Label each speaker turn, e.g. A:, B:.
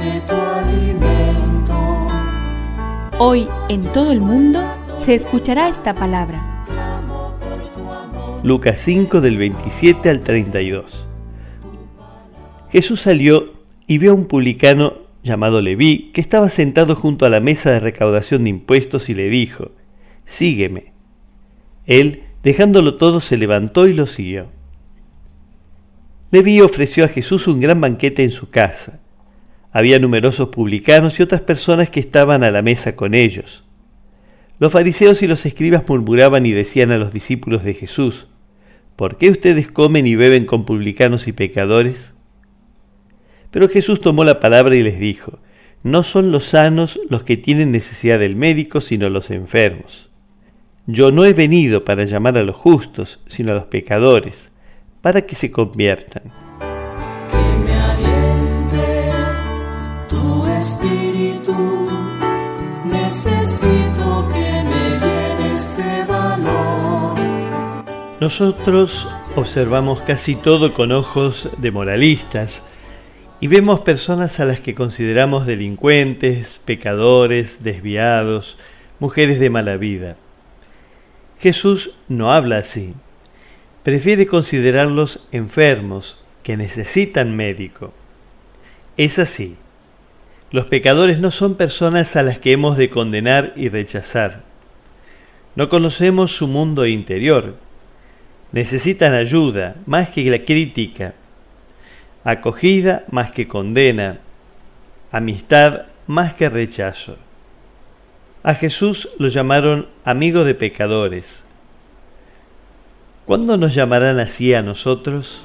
A: de tu alimento.
B: Hoy en todo el mundo se escuchará esta palabra.
C: Lucas 5 del 27 al 32. Jesús salió y vio a un publicano llamado Leví que estaba sentado junto a la mesa de recaudación de impuestos y le dijo, Sígueme. Él, dejándolo todo, se levantó y lo siguió. Leví ofreció a Jesús un gran banquete en su casa. Había numerosos publicanos y otras personas que estaban a la mesa con ellos. Los fariseos y los escribas murmuraban y decían a los discípulos de Jesús, ¿por qué ustedes comen y beben con publicanos y pecadores? Pero Jesús tomó la palabra y les dijo, no son los sanos los que tienen necesidad del médico, sino los enfermos. Yo no he venido para llamar a los justos, sino a los pecadores, para que se conviertan.
A: Valor.
C: Nosotros observamos casi todo con ojos de moralistas y vemos personas a las que consideramos delincuentes, pecadores, desviados, mujeres de mala vida. Jesús no habla así. Prefiere considerarlos enfermos, que necesitan médico. Es así. Los pecadores no son personas a las que hemos de condenar y rechazar. No conocemos su mundo interior. Necesitan ayuda, más que la crítica, acogida más que condena, amistad más que rechazo. A Jesús lo llamaron amigo de pecadores. ¿Cuándo nos llamarán así a nosotros?